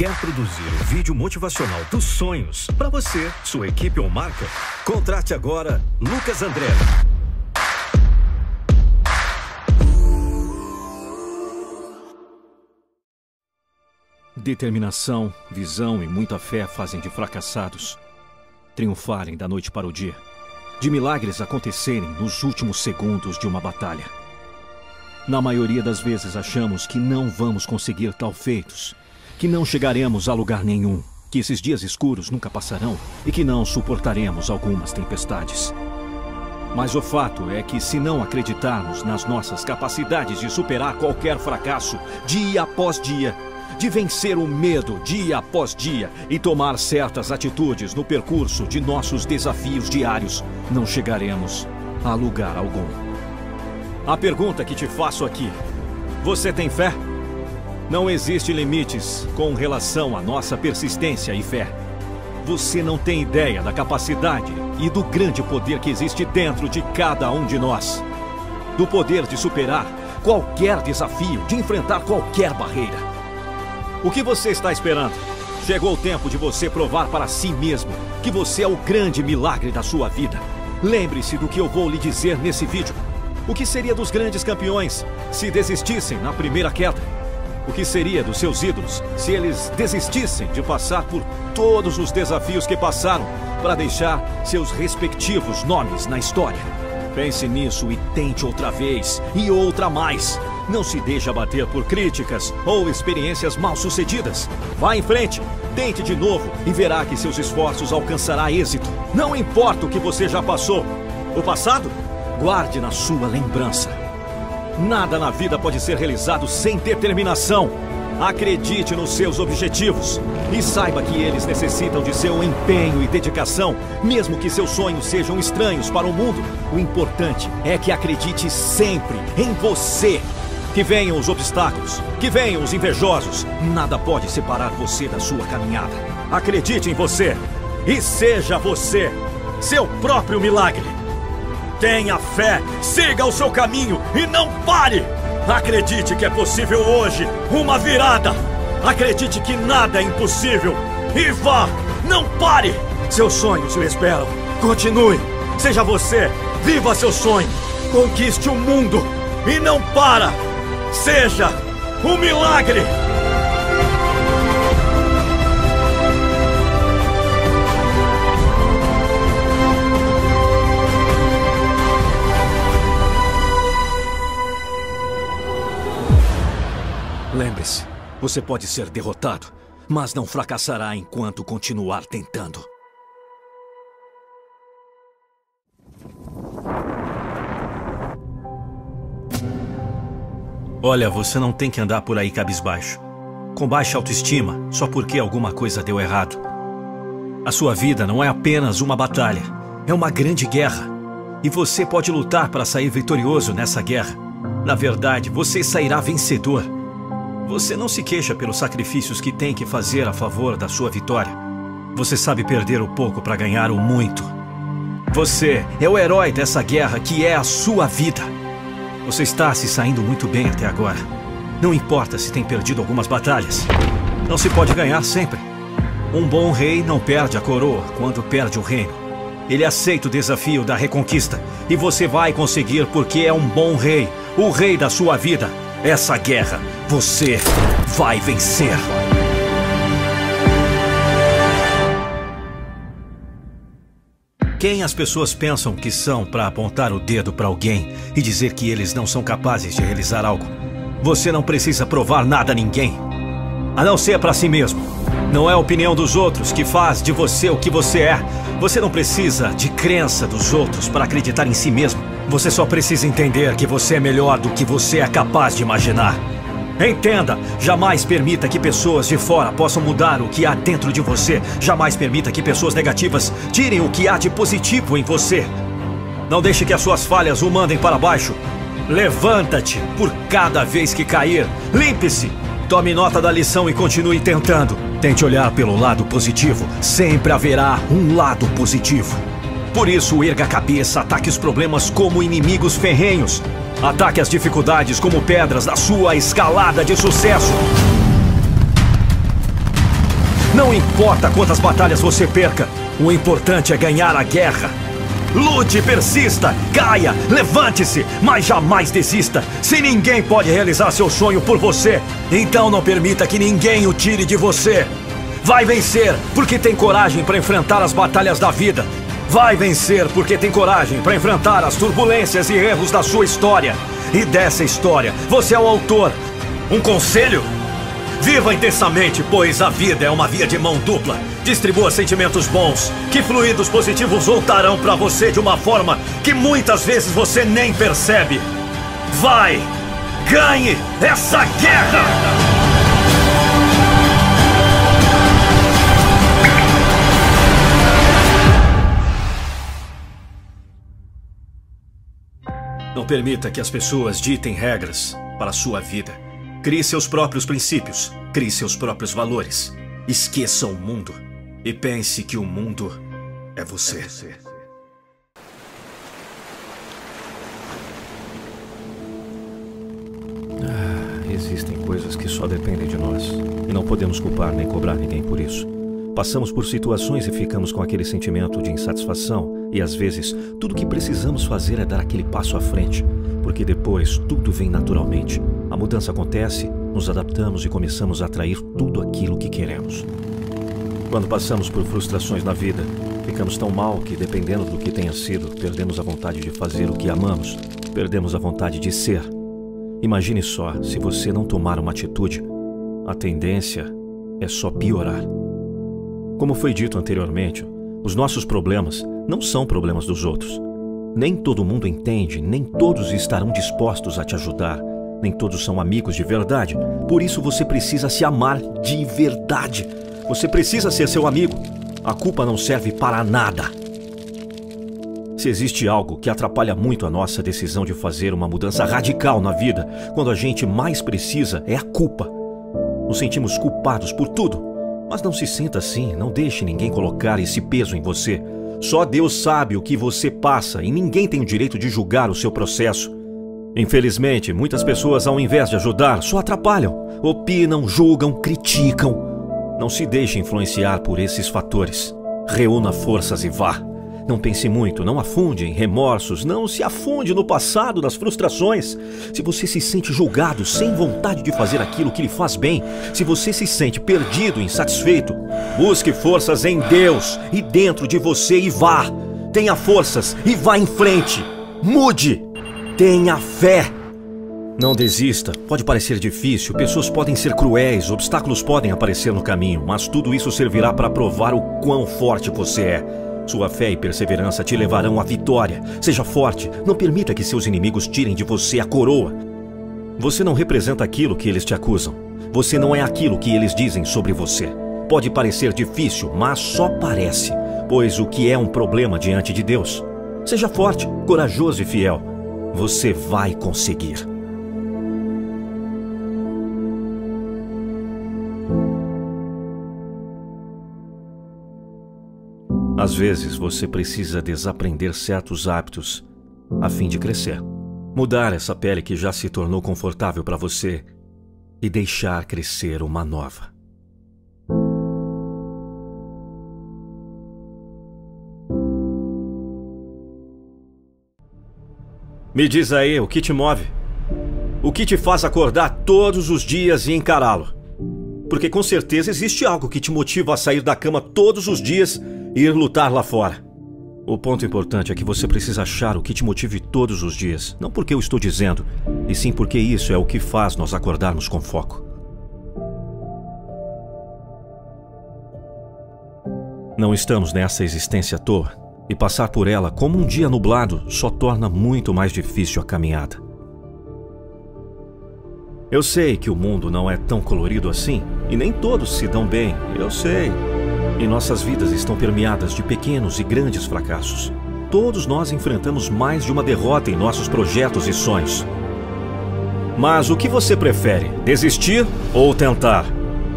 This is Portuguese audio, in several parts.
Quer produzir o vídeo motivacional dos sonhos para você, sua equipe ou marca? Contrate agora Lucas André. Determinação, visão e muita fé fazem de fracassados triunfarem da noite para o dia, de milagres acontecerem nos últimos segundos de uma batalha. Na maioria das vezes achamos que não vamos conseguir tal feitos, que não chegaremos a lugar nenhum, que esses dias escuros nunca passarão e que não suportaremos algumas tempestades. Mas o fato é que, se não acreditarmos nas nossas capacidades de superar qualquer fracasso, dia após dia, de vencer o medo dia após dia e tomar certas atitudes no percurso de nossos desafios diários, não chegaremos a lugar algum. A pergunta que te faço aqui: você tem fé? Não existe limites com relação à nossa persistência e fé. Você não tem ideia da capacidade e do grande poder que existe dentro de cada um de nós. Do poder de superar qualquer desafio, de enfrentar qualquer barreira. O que você está esperando? Chegou o tempo de você provar para si mesmo que você é o grande milagre da sua vida. Lembre-se do que eu vou lhe dizer nesse vídeo. O que seria dos grandes campeões se desistissem na primeira queda? O que seria dos seus ídolos se eles desistissem de passar por todos os desafios que passaram para deixar seus respectivos nomes na história? Pense nisso e tente outra vez e outra mais. Não se deixe abater por críticas ou experiências mal sucedidas. Vá em frente, tente de novo e verá que seus esforços alcançará êxito. Não importa o que você já passou. O passado, guarde na sua lembrança. Nada na vida pode ser realizado sem determinação. Acredite nos seus objetivos e saiba que eles necessitam de seu empenho e dedicação, mesmo que seus sonhos sejam estranhos para o mundo. O importante é que acredite sempre em você. Que venham os obstáculos, que venham os invejosos, nada pode separar você da sua caminhada. Acredite em você e seja você, seu próprio milagre. Tenha fé, siga o seu caminho e não pare! Acredite que é possível hoje uma virada! Acredite que nada é impossível! E vá! Não pare! Seus sonhos o esperam! Continue! Seja você! Viva seu sonho! Conquiste o mundo! E não para! Seja um milagre! Lembre-se, você pode ser derrotado, mas não fracassará enquanto continuar tentando. Olha, você não tem que andar por aí cabisbaixo, com baixa autoestima, só porque alguma coisa deu errado. A sua vida não é apenas uma batalha, é uma grande guerra. E você pode lutar para sair vitorioso nessa guerra. Na verdade, você sairá vencedor. Você não se queixa pelos sacrifícios que tem que fazer a favor da sua vitória. Você sabe perder o pouco para ganhar o muito. Você é o herói dessa guerra que é a sua vida. Você está se saindo muito bem até agora. Não importa se tem perdido algumas batalhas. Não se pode ganhar sempre. Um bom rei não perde a coroa quando perde o reino. Ele aceita o desafio da reconquista. E você vai conseguir porque é um bom rei. O rei da sua vida. Essa guerra, você vai vencer. Quem as pessoas pensam que são para apontar o dedo para alguém e dizer que eles não são capazes de realizar algo? Você não precisa provar nada a ninguém, a não ser para si mesmo. Não é a opinião dos outros que faz de você o que você é. Você não precisa de crença dos outros para acreditar em si mesmo. Você só precisa entender que você é melhor do que você é capaz de imaginar. Entenda, jamais permita que pessoas de fora possam mudar o que há dentro de você. Jamais permita que pessoas negativas tirem o que há de positivo em você. Não deixe que as suas falhas o mandem para baixo. Levanta-te por cada vez que cair. Limpe-se. Tome nota da lição e continue tentando. Tente olhar pelo lado positivo. Sempre haverá um lado positivo. Por isso, erga a cabeça, ataque os problemas como inimigos ferrenhos. Ataque as dificuldades como pedras da sua escalada de sucesso. Não importa quantas batalhas você perca, o importante é ganhar a guerra. Lute, persista, caia, levante-se, mas jamais desista. Se ninguém pode realizar seu sonho por você, então não permita que ninguém o tire de você. Vai vencer porque tem coragem para enfrentar as batalhas da vida. Vai vencer porque tem coragem para enfrentar as turbulências e erros da sua história. E dessa história, você é o autor. Um conselho? Viva intensamente, pois a vida é uma via de mão dupla. Distribua sentimentos bons, que fluidos positivos voltarão para você de uma forma que muitas vezes você nem percebe. Vai! Ganhe essa guerra! Não permita que as pessoas ditem regras para a sua vida. Crie seus próprios princípios. Crie seus próprios valores. Esqueça o mundo e pense que o mundo é você. Ah, existem coisas que só dependem de nós e não podemos culpar nem cobrar ninguém por isso. Passamos por situações e ficamos com aquele sentimento de insatisfação, e às vezes tudo que precisamos fazer é dar aquele passo à frente, porque depois tudo vem naturalmente. A mudança acontece, nos adaptamos e começamos a atrair tudo aquilo que queremos. Quando passamos por frustrações na vida, ficamos tão mal que, dependendo do que tenha sido, perdemos a vontade de fazer o que amamos, perdemos a vontade de ser. Imagine só, se você não tomar uma atitude, a tendência é só piorar. Como foi dito anteriormente, os nossos problemas não são problemas dos outros. Nem todo mundo entende, nem todos estarão dispostos a te ajudar, nem todos são amigos de verdade. Por isso você precisa se amar de verdade. Você precisa ser seu amigo. A culpa não serve para nada. Se existe algo que atrapalha muito a nossa decisão de fazer uma mudança radical na vida, quando a gente mais precisa, é a culpa. Nos sentimos culpados por tudo. Mas não se sinta assim, não deixe ninguém colocar esse peso em você. Só Deus sabe o que você passa e ninguém tem o direito de julgar o seu processo. Infelizmente, muitas pessoas, ao invés de ajudar, só atrapalham, opinam, julgam, criticam. Não se deixe influenciar por esses fatores. Reúna forças e vá. Não pense muito, não afunde em remorsos, não se afunde no passado, nas frustrações. Se você se sente julgado, sem vontade de fazer aquilo que lhe faz bem, se você se sente perdido, insatisfeito, busque forças em Deus e dentro de você e vá. Tenha forças e vá em frente. Mude. Tenha fé. Não desista. Pode parecer difícil, pessoas podem ser cruéis, obstáculos podem aparecer no caminho, mas tudo isso servirá para provar o quão forte você é. Sua fé e perseverança te levarão à vitória. Seja forte, não permita que seus inimigos tirem de você a coroa. Você não representa aquilo que eles te acusam. Você não é aquilo que eles dizem sobre você. Pode parecer difícil, mas só parece, pois o que é um problema diante de Deus? Seja forte, corajoso e fiel. Você vai conseguir. Às vezes você precisa desaprender certos hábitos a fim de crescer. Mudar essa pele que já se tornou confortável para você e deixar crescer uma nova. Me diz aí o que te move. O que te faz acordar todos os dias e encará-lo? Porque com certeza existe algo que te motiva a sair da cama todos os dias ir lutar lá fora. O ponto importante é que você precisa achar o que te motive todos os dias. Não porque eu estou dizendo, e sim porque isso é o que faz nós acordarmos com foco. Não estamos nessa existência à toa, e passar por ela como um dia nublado só torna muito mais difícil a caminhada. Eu sei que o mundo não é tão colorido assim, e nem todos se dão bem, eu sei. E nossas vidas estão permeadas de pequenos e grandes fracassos. Todos nós enfrentamos mais de uma derrota em nossos projetos e sonhos. Mas o que você prefere, desistir ou tentar?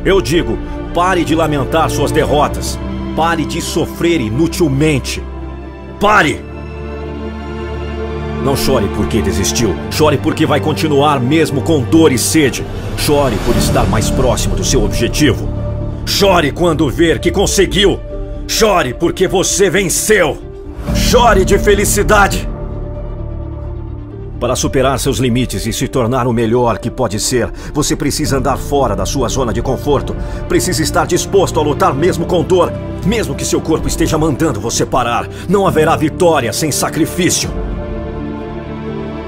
Eu digo, pare de lamentar suas derrotas. Pare de sofrer inutilmente. Pare! Não chore porque desistiu. Chore porque vai continuar mesmo com dor e sede. Chore por estar mais próximo do seu objetivo. Chore quando ver que conseguiu. Chore porque você venceu. Chore de felicidade. Para superar seus limites e se tornar o melhor que pode ser, você precisa andar fora da sua zona de conforto. Precisa estar disposto a lutar mesmo com dor, mesmo que seu corpo esteja mandando você parar. Não haverá vitória sem sacrifício.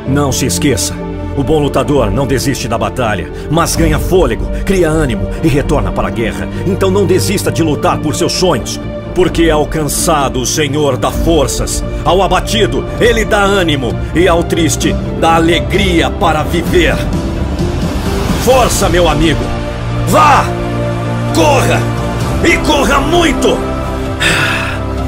Não se esqueça. O bom lutador não desiste da batalha, mas ganha fôlego, cria ânimo e retorna para a guerra. Então não desista de lutar por seus sonhos, porque ao cansado o Senhor dá forças, ao abatido ele dá ânimo e ao triste dá alegria para viver. Força, meu amigo! Vá! Corra! E corra muito!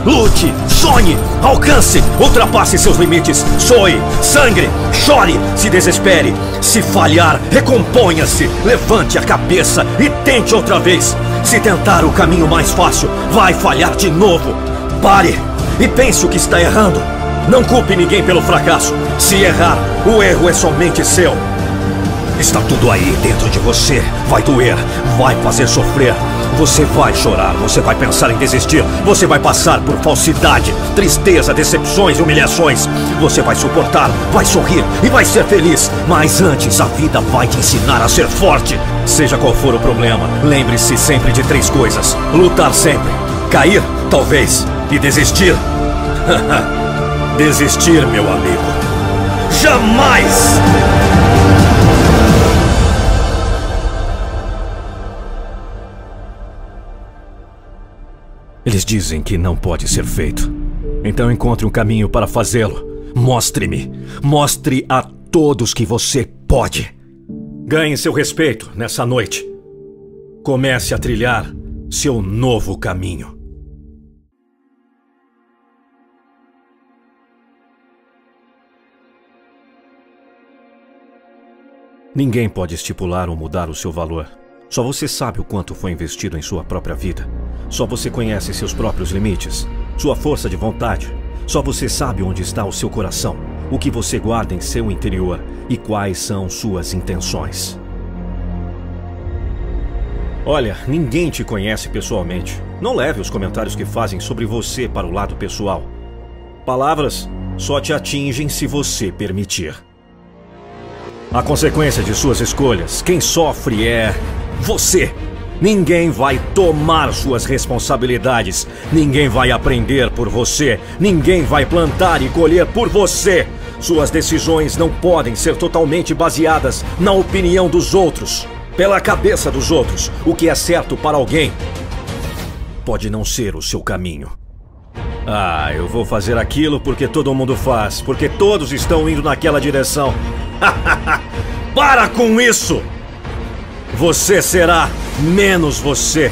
Lute, sonhe, alcance, ultrapasse seus limites, soe, sangre, chore, se desespere. Se falhar, recomponha-se, levante a cabeça e tente outra vez. Se tentar o caminho mais fácil, vai falhar de novo. Pare e pense o que está errando. Não culpe ninguém pelo fracasso. Se errar, o erro é somente seu. Está tudo aí dentro de você. Vai doer, vai fazer sofrer. Você vai chorar, você vai pensar em desistir, você vai passar por falsidade, tristeza, decepções e humilhações. Você vai suportar, vai sorrir e vai ser feliz. Mas antes, a vida vai te ensinar a ser forte. Seja qual for o problema, lembre-se sempre de três coisas: lutar sempre, cair, talvez, e desistir. desistir, meu amigo. Jamais! Eles dizem que não pode ser feito. Então encontre um caminho para fazê-lo. Mostre-me. Mostre a todos que você pode. Ganhe seu respeito nessa noite. Comece a trilhar seu novo caminho. Ninguém pode estipular ou mudar o seu valor. Só você sabe o quanto foi investido em sua própria vida. Só você conhece seus próprios limites, sua força de vontade. Só você sabe onde está o seu coração, o que você guarda em seu interior e quais são suas intenções. Olha, ninguém te conhece pessoalmente. Não leve os comentários que fazem sobre você para o lado pessoal. Palavras só te atingem se você permitir. A consequência de suas escolhas, quem sofre é você. Ninguém vai tomar suas responsabilidades. Ninguém vai aprender por você. Ninguém vai plantar e colher por você. Suas decisões não podem ser totalmente baseadas na opinião dos outros, pela cabeça dos outros. O que é certo para alguém pode não ser o seu caminho. Ah, eu vou fazer aquilo porque todo mundo faz, porque todos estão indo naquela direção. para com isso! Você será menos você.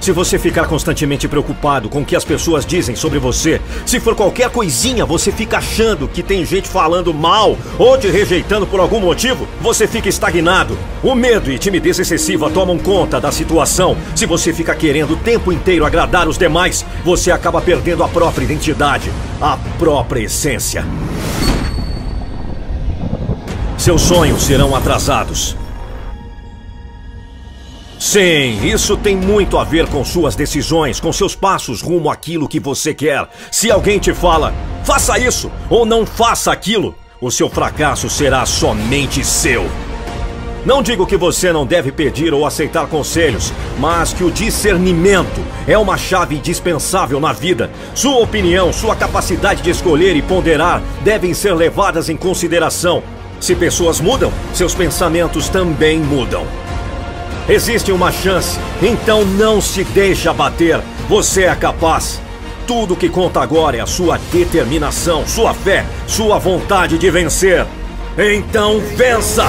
Se você ficar constantemente preocupado com o que as pessoas dizem sobre você, se for qualquer coisinha você fica achando que tem gente falando mal ou te rejeitando por algum motivo, você fica estagnado. O medo e timidez excessiva tomam conta da situação. Se você fica querendo o tempo inteiro agradar os demais, você acaba perdendo a própria identidade, a própria essência. Seus sonhos serão atrasados. Sim, isso tem muito a ver com suas decisões, com seus passos rumo àquilo que você quer. Se alguém te fala, faça isso ou não faça aquilo, o seu fracasso será somente seu. Não digo que você não deve pedir ou aceitar conselhos, mas que o discernimento é uma chave indispensável na vida. Sua opinião, sua capacidade de escolher e ponderar devem ser levadas em consideração. Se pessoas mudam, seus pensamentos também mudam. Existe uma chance, então não se deixe abater. Você é capaz. Tudo que conta agora é a sua determinação, sua fé, sua vontade de vencer. Então vença!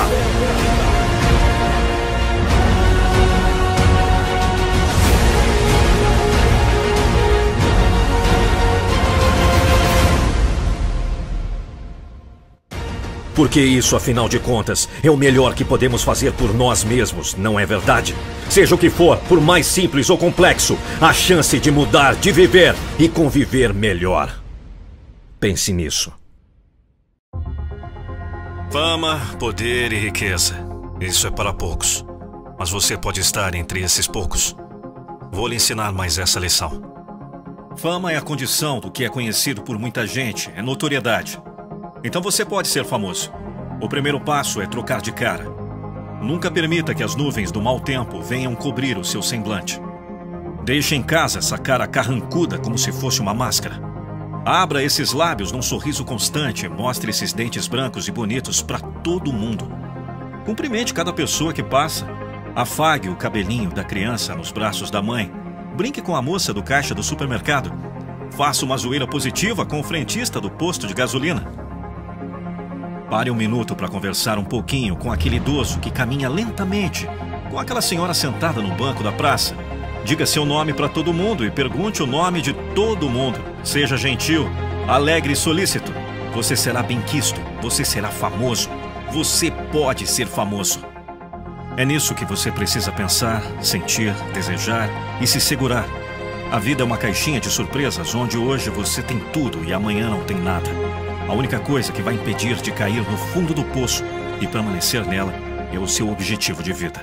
Porque isso, afinal de contas, é o melhor que podemos fazer por nós mesmos, não é verdade? Seja o que for, por mais simples ou complexo, a chance de mudar, de viver e conviver melhor. Pense nisso. Fama, poder e riqueza. Isso é para poucos. Mas você pode estar entre esses poucos. Vou lhe ensinar mais essa lição. Fama é a condição do que é conhecido por muita gente, é notoriedade. Então você pode ser famoso. O primeiro passo é trocar de cara. Nunca permita que as nuvens do mau tempo venham cobrir o seu semblante. Deixe em casa essa cara carrancuda como se fosse uma máscara. Abra esses lábios num sorriso constante e mostre esses dentes brancos e bonitos para todo mundo. Cumprimente cada pessoa que passa. Afague o cabelinho da criança nos braços da mãe Brinque com a moça do caixa do supermercado. Faça uma zoeira positiva com o frentista do posto de gasolina. Pare um minuto para conversar um pouquinho com aquele idoso que caminha lentamente, com aquela senhora sentada no banco da praça. Diga seu nome para todo mundo e pergunte o nome de todo mundo. Seja gentil, alegre e solícito. Você será bem-quisto, você será famoso. Você pode ser famoso. É nisso que você precisa pensar, sentir, desejar e se segurar. A vida é uma caixinha de surpresas onde hoje você tem tudo e amanhã não tem nada. A única coisa que vai impedir de cair no fundo do poço e permanecer nela é o seu objetivo de vida.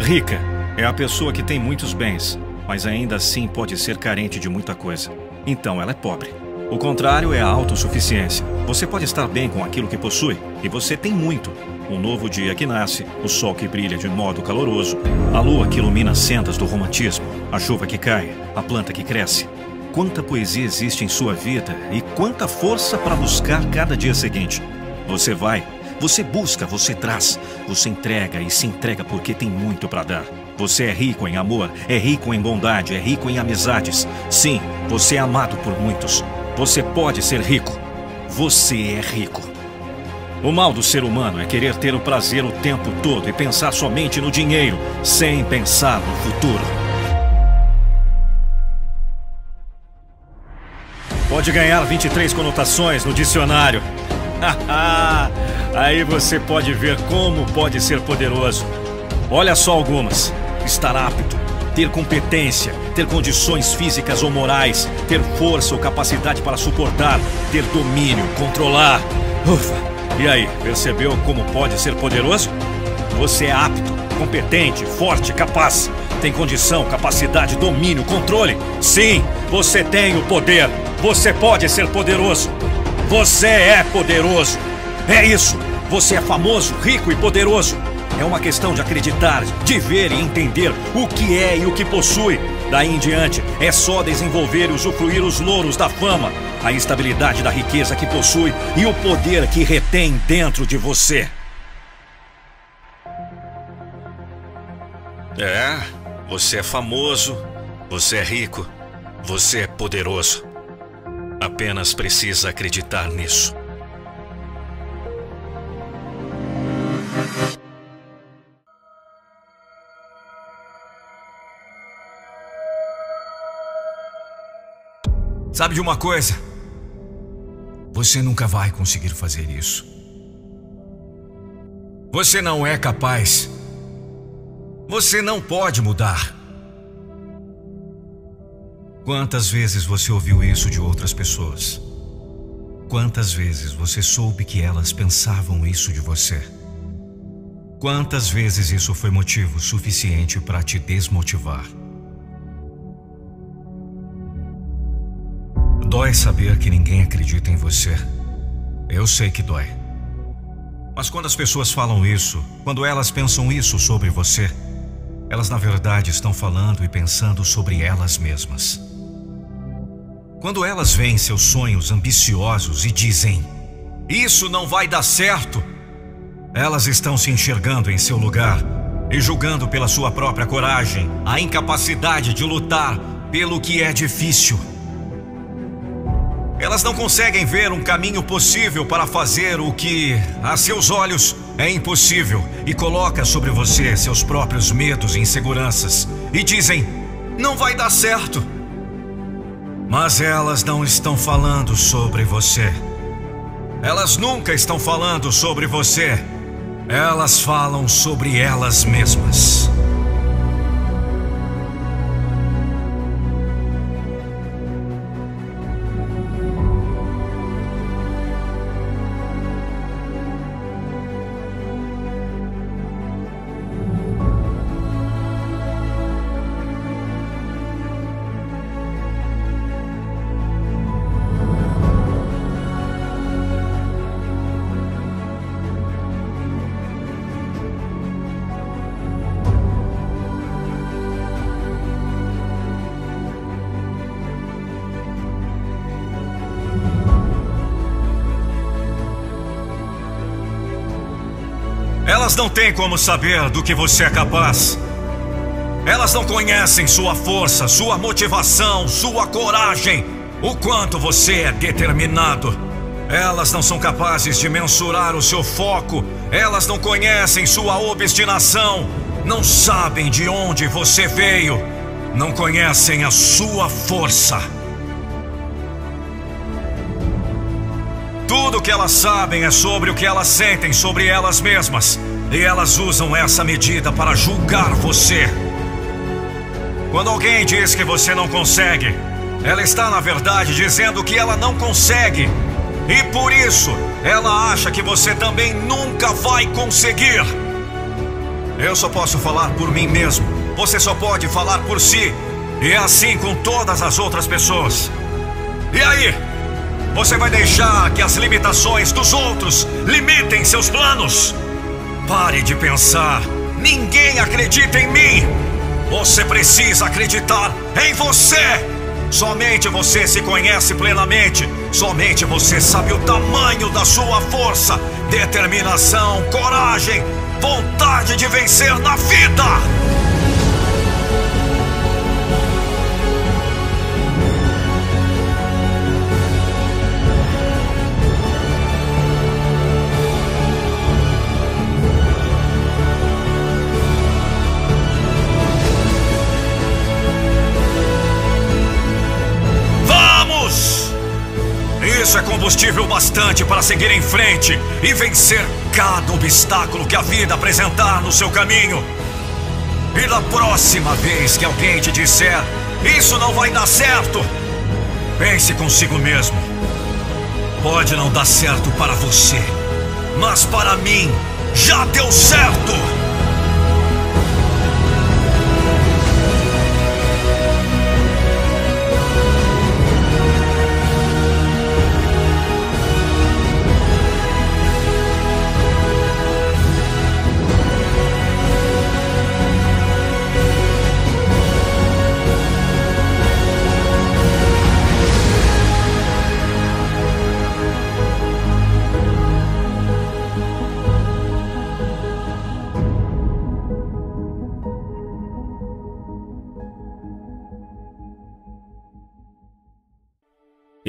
Rica é a pessoa que tem muitos bens, mas ainda assim pode ser carente de muita coisa. Então ela é pobre. O contrário é a autossuficiência. Você pode estar bem com aquilo que possui, e você tem muito. Um novo dia que nasce, o sol que brilha de modo caloroso, a lua que ilumina as sendas do romantismo, a chuva que cai, a planta que cresce. Quanta poesia existe em sua vida e quanta força para buscar cada dia seguinte. Você vai, você busca, você traz, você entrega e se entrega porque tem muito para dar. Você é rico em amor, é rico em bondade, é rico em amizades. Sim, você é amado por muitos. Você pode ser rico. Você é rico. O mal do ser humano é querer ter o prazer o tempo todo e pensar somente no dinheiro, sem pensar no futuro. Pode ganhar 23 conotações no dicionário. Aí você pode ver como pode ser poderoso. Olha só algumas: estar apto, ter competência, ter condições físicas ou morais, ter força ou capacidade para suportar, ter domínio, controlar. Ufa! E aí, percebeu como pode ser poderoso? Você é apto, competente, forte, capaz. Tem condição, capacidade, domínio, controle. Sim, você tem o poder. Você pode ser poderoso. Você é poderoso. É isso. Você é famoso, rico e poderoso. É uma questão de acreditar, de ver e entender o que é e o que possui. Daí em diante, é só desenvolver e usufruir os louros da fama, a estabilidade da riqueza que possui e o poder que retém dentro de você. É, você é famoso, você é rico, você é poderoso. Apenas precisa acreditar nisso. Sabe de uma coisa? Você nunca vai conseguir fazer isso. Você não é capaz. Você não pode mudar. Quantas vezes você ouviu isso de outras pessoas? Quantas vezes você soube que elas pensavam isso de você? Quantas vezes isso foi motivo suficiente para te desmotivar? Dói saber que ninguém acredita em você. Eu sei que dói. Mas quando as pessoas falam isso, quando elas pensam isso sobre você, elas na verdade estão falando e pensando sobre elas mesmas. Quando elas veem seus sonhos ambiciosos e dizem: Isso não vai dar certo, elas estão se enxergando em seu lugar e julgando pela sua própria coragem a incapacidade de lutar pelo que é difícil. Elas não conseguem ver um caminho possível para fazer o que, a seus olhos, é impossível e coloca sobre você seus próprios medos e inseguranças e dizem: não vai dar certo. Mas elas não estão falando sobre você. Elas nunca estão falando sobre você. Elas falam sobre elas mesmas. Elas não têm como saber do que você é capaz. Elas não conhecem sua força, sua motivação, sua coragem, o quanto você é determinado. Elas não são capazes de mensurar o seu foco, elas não conhecem sua obstinação, não sabem de onde você veio, não conhecem a sua força. Tudo que elas sabem é sobre o que elas sentem sobre elas mesmas. E elas usam essa medida para julgar você. Quando alguém diz que você não consegue, ela está, na verdade, dizendo que ela não consegue. E por isso, ela acha que você também nunca vai conseguir. Eu só posso falar por mim mesmo. Você só pode falar por si. E é assim com todas as outras pessoas. E aí? Você vai deixar que as limitações dos outros limitem seus planos? Pare de pensar. Ninguém acredita em mim. Você precisa acreditar em você. Somente você se conhece plenamente. Somente você sabe o tamanho da sua força, determinação, coragem, vontade de vencer na vida. Isso é combustível bastante para seguir em frente e vencer cada obstáculo que a vida apresentar no seu caminho. E da próxima vez que alguém te disser isso não vai dar certo, pense consigo mesmo. Pode não dar certo para você, mas para mim já deu certo.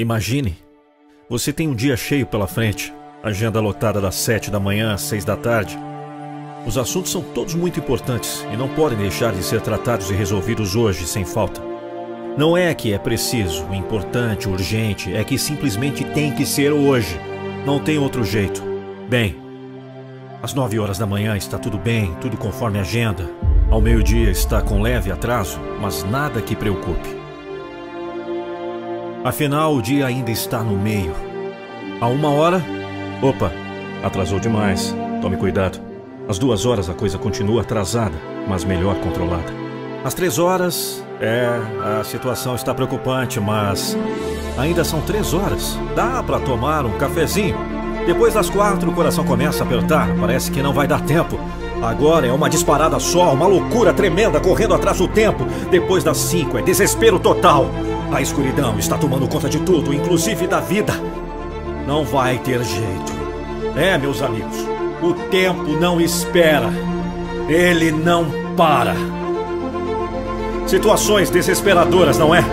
Imagine, você tem um dia cheio pela frente, agenda lotada das sete da manhã às seis da tarde. Os assuntos são todos muito importantes e não podem deixar de ser tratados e resolvidos hoje sem falta. Não é que é preciso, importante, urgente, é que simplesmente tem que ser hoje. Não tem outro jeito. Bem, às nove horas da manhã está tudo bem, tudo conforme agenda. Ao meio-dia está com leve atraso, mas nada que preocupe. Afinal, o dia ainda está no meio. A uma hora. Opa, atrasou demais. Tome cuidado. Às duas horas a coisa continua atrasada, mas melhor controlada. Às três horas. É, a situação está preocupante, mas. Ainda são três horas. Dá para tomar um cafezinho. Depois das quatro, o coração começa a apertar. Parece que não vai dar tempo. Agora é uma disparada só, uma loucura tremenda correndo atrás do tempo. Depois das cinco, é desespero total. A escuridão está tomando conta de tudo, inclusive da vida. Não vai ter jeito. É, meus amigos, o tempo não espera. Ele não para. Situações desesperadoras, não é?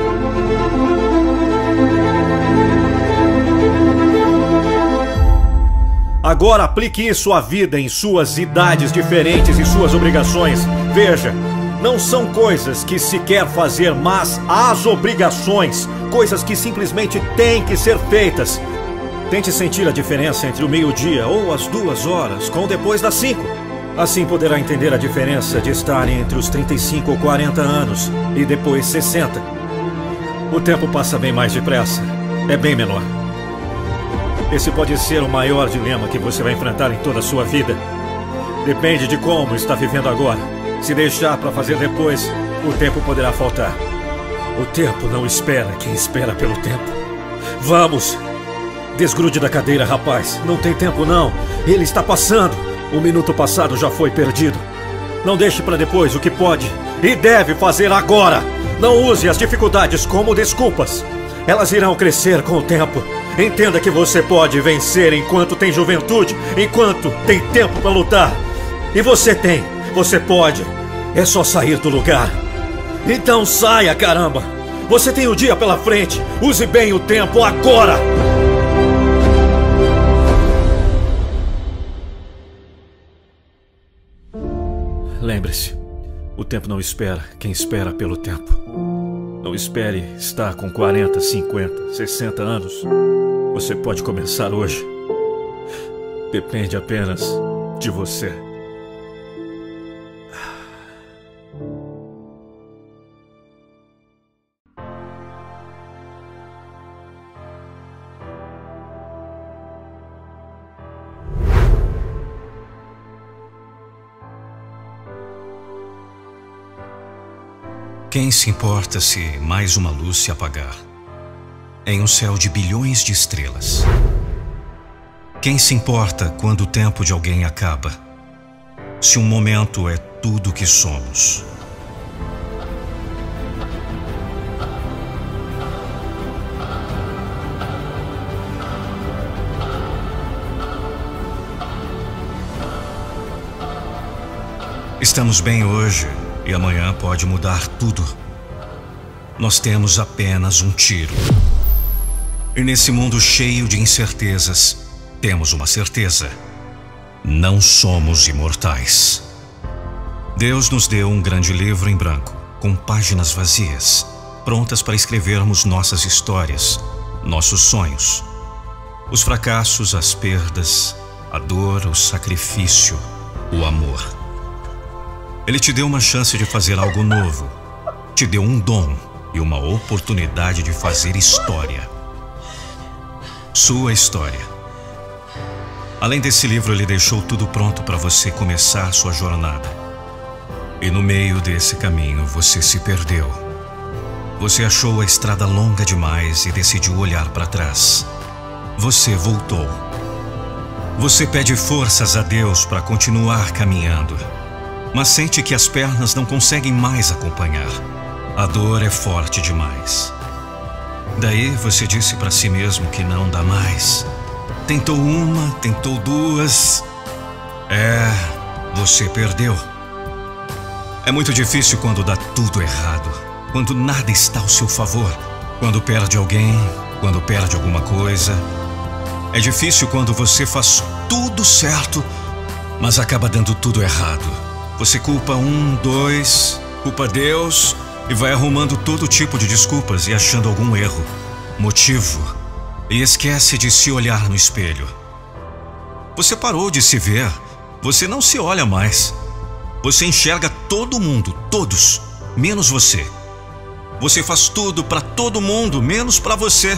Agora aplique isso à vida em suas idades diferentes e suas obrigações. Veja, não são coisas que se quer fazer, mas as obrigações, coisas que simplesmente têm que ser feitas. Tente sentir a diferença entre o meio-dia ou as duas horas com depois das cinco. Assim poderá entender a diferença de estar entre os 35 ou 40 anos e depois 60. O tempo passa bem mais depressa, é bem menor. Esse pode ser o maior dilema que você vai enfrentar em toda a sua vida. Depende de como está vivendo agora. Se deixar para fazer depois, o tempo poderá faltar. O tempo não espera quem espera pelo tempo. Vamos! Desgrude da cadeira, rapaz. Não tem tempo, não. Ele está passando. O minuto passado já foi perdido. Não deixe para depois o que pode e deve fazer agora. Não use as dificuldades como desculpas. Elas irão crescer com o tempo. Entenda que você pode vencer enquanto tem juventude, enquanto tem tempo para lutar. E você tem, você pode. É só sair do lugar. Então saia, caramba! Você tem o dia pela frente. Use bem o tempo agora! Lembre-se, o tempo não espera quem espera pelo tempo. Não espere estar com 40, 50, 60 anos. Você pode começar hoje. Depende apenas de você. Quem se importa se mais uma luz se apagar? Em um céu de bilhões de estrelas. Quem se importa quando o tempo de alguém acaba? Se um momento é tudo que somos. Estamos bem hoje e amanhã pode mudar tudo. Nós temos apenas um tiro. E nesse mundo cheio de incertezas, temos uma certeza: não somos imortais. Deus nos deu um grande livro em branco, com páginas vazias, prontas para escrevermos nossas histórias, nossos sonhos. Os fracassos, as perdas, a dor, o sacrifício, o amor. Ele te deu uma chance de fazer algo novo. Te deu um dom e uma oportunidade de fazer história. Sua história. Além desse livro, ele deixou tudo pronto para você começar sua jornada. E no meio desse caminho, você se perdeu. Você achou a estrada longa demais e decidiu olhar para trás. Você voltou. Você pede forças a Deus para continuar caminhando mas sente que as pernas não conseguem mais acompanhar. A dor é forte demais. Daí você disse para si mesmo que não dá mais. Tentou uma, tentou duas. É, você perdeu. É muito difícil quando dá tudo errado, quando nada está ao seu favor, quando perde alguém, quando perde alguma coisa. É difícil quando você faz tudo certo, mas acaba dando tudo errado. Você culpa um, dois, culpa Deus e vai arrumando todo tipo de desculpas e achando algum erro, motivo, e esquece de se olhar no espelho. Você parou de se ver, você não se olha mais. Você enxerga todo mundo, todos, menos você. Você faz tudo para todo mundo, menos para você.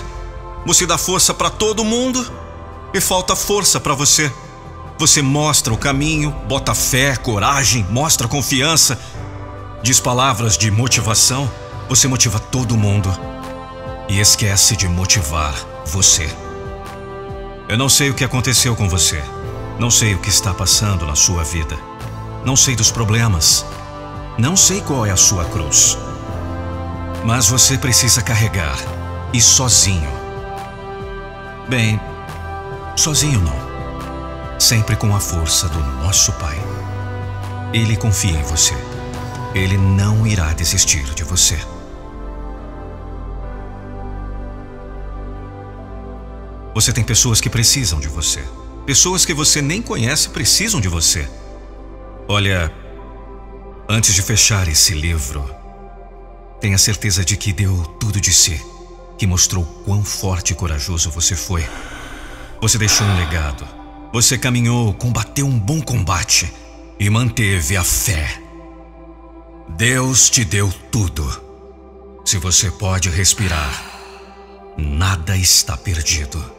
Você dá força para todo mundo e falta força para você. Você mostra o caminho, bota fé, coragem, mostra confiança, diz palavras de motivação. Você motiva todo mundo e esquece de motivar você. Eu não sei o que aconteceu com você. Não sei o que está passando na sua vida. Não sei dos problemas. Não sei qual é a sua cruz. Mas você precisa carregar e sozinho. Bem, sozinho não sempre com a força do nosso Pai. Ele confia em você. Ele não irá desistir de você. Você tem pessoas que precisam de você. Pessoas que você nem conhece precisam de você. Olha, antes de fechar esse livro, tenha certeza de que deu tudo de si, que mostrou quão forte e corajoso você foi. Você deixou um legado você caminhou, combateu um bom combate e manteve a fé. Deus te deu tudo. Se você pode respirar, nada está perdido.